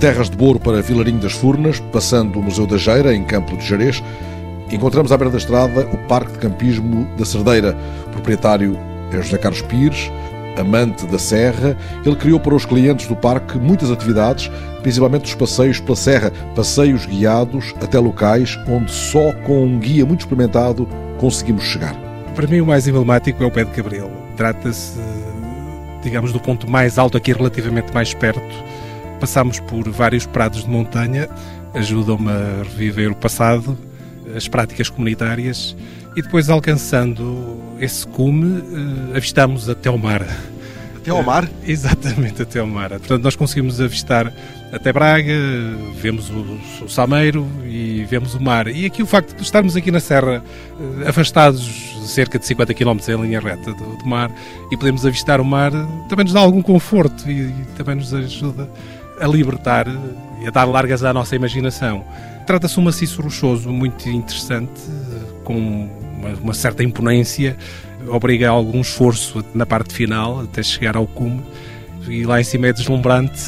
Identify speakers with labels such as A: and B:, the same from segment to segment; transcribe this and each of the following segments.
A: Terras de Boro para Vilarinho das Furnas, passando o Museu da Geira, em Campo de Jerez, encontramos à beira da estrada o Parque de Campismo da Cerdeira. O proprietário é José Carlos Pires, amante da serra. Ele criou para os clientes do parque muitas atividades, principalmente os passeios pela serra, passeios guiados até locais onde só com um guia muito experimentado conseguimos chegar.
B: Para mim o mais emblemático é o Pé de Cabril. Trata-se, digamos, do ponto mais alto aqui relativamente mais perto. Passamos por vários prados de montanha, ajudam-me a reviver o passado, as práticas comunitárias e depois alcançando esse cume, eh, avistamos até o mar.
A: Até ao mar?
B: Exatamente, até ao mar. Portanto, nós conseguimos avistar até Braga, vemos o, o Sameiro e vemos o mar. E aqui o facto de estarmos aqui na Serra, eh, afastados cerca de 50 km em linha reta do, do, mar, e podemos avistar o mar, também nos dá algum conforto e, e também nos ajuda a libertar e a dar largas à nossa imaginação. Trata-se de um maciço rochoso muito interessante, com uma, uma certa imponência, obriga a algum esforço na parte final até chegar ao cume e lá em cima é deslumbrante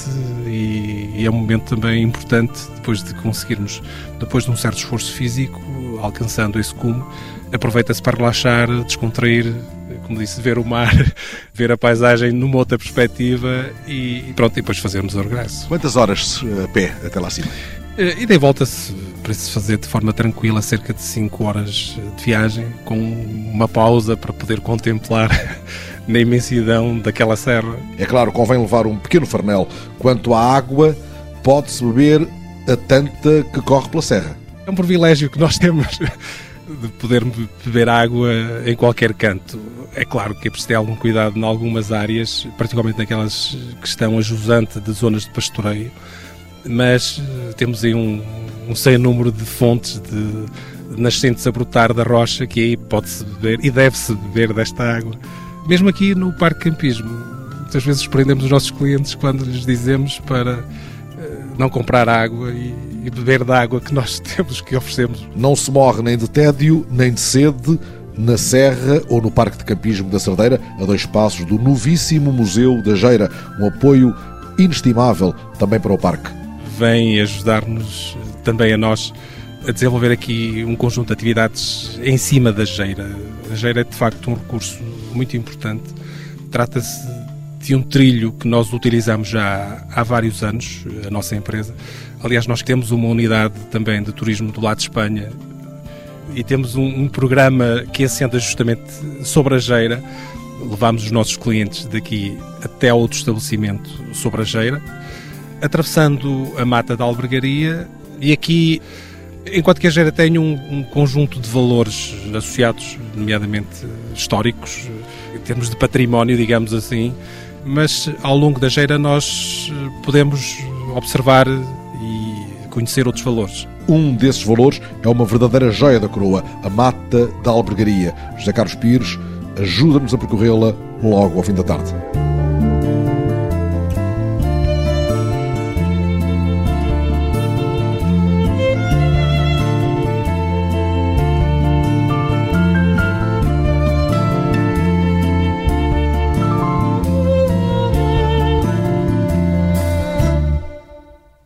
B: e, e, é um momento também importante depois de conseguirmos, depois de um certo esforço físico, alcançando esse cume, aproveita-se para relaxar, descontrair, como disse, ver o mar, ver a paisagem numa outra perspectiva e pronto, e depois fazermos o regresso.
A: Quantas horas a pé até lá acima?
B: E daí volta-se para se fazer de forma tranquila cerca de 5 horas de viagem, com uma pausa para poder contemplar na imensidão daquela serra.
A: É claro, convém levar um pequeno farnel. Quanto à água, pode-se beber a tanta que corre pela serra.
B: É um privilégio que nós temos de poder beber água em qualquer canto. É claro que é preciso ter algum cuidado em algumas áreas, particularmente naquelas que estão a jusante de zonas de pastoreio, mas eh, temos aí um, um sem número de fontes de, nascentes a brotar da rocha que aí pode-se beber e deve-se beber desta água. Mesmo aqui no Parque Campismo, muitas vezes surpreendemos os nossos clientes quando lhes dizemos para eh, não comprar água e, e beber da água que nós temos, que oferecemos.
A: Não se morre nem de tédio, nem de sede, na Serra ou no Parque de Campismo da Cerdeira, a dois passos do novíssimo Museu da Geira. Um apoio inestimável também para o parque.
B: Vem ajudar-nos também a nós a desenvolver aqui um conjunto de atividades em cima da geira. A geira é de facto um recurso muito importante. Trata-se de um trilho que nós utilizamos já há vários anos, a nossa empresa. Aliás, nós temos uma unidade também de turismo do lado de Espanha e temos um, um programa que assenta justamente sobre a geira. Levamos os nossos clientes daqui até outro estabelecimento sobre a geira, atravessando a mata da albergaria e aqui Enquanto que a Geira tem um, um, conjunto de valores associados, nomeadamente históricos, em termos de património, digamos assim, mas ao longo da Geira nós podemos observar e conhecer outros valores.
A: Um desses valores é uma verdadeira joia da coroa, a Mata da Albergaria. José Carlos Pires ajuda-nos a percorrê-la logo ao fim da tarde.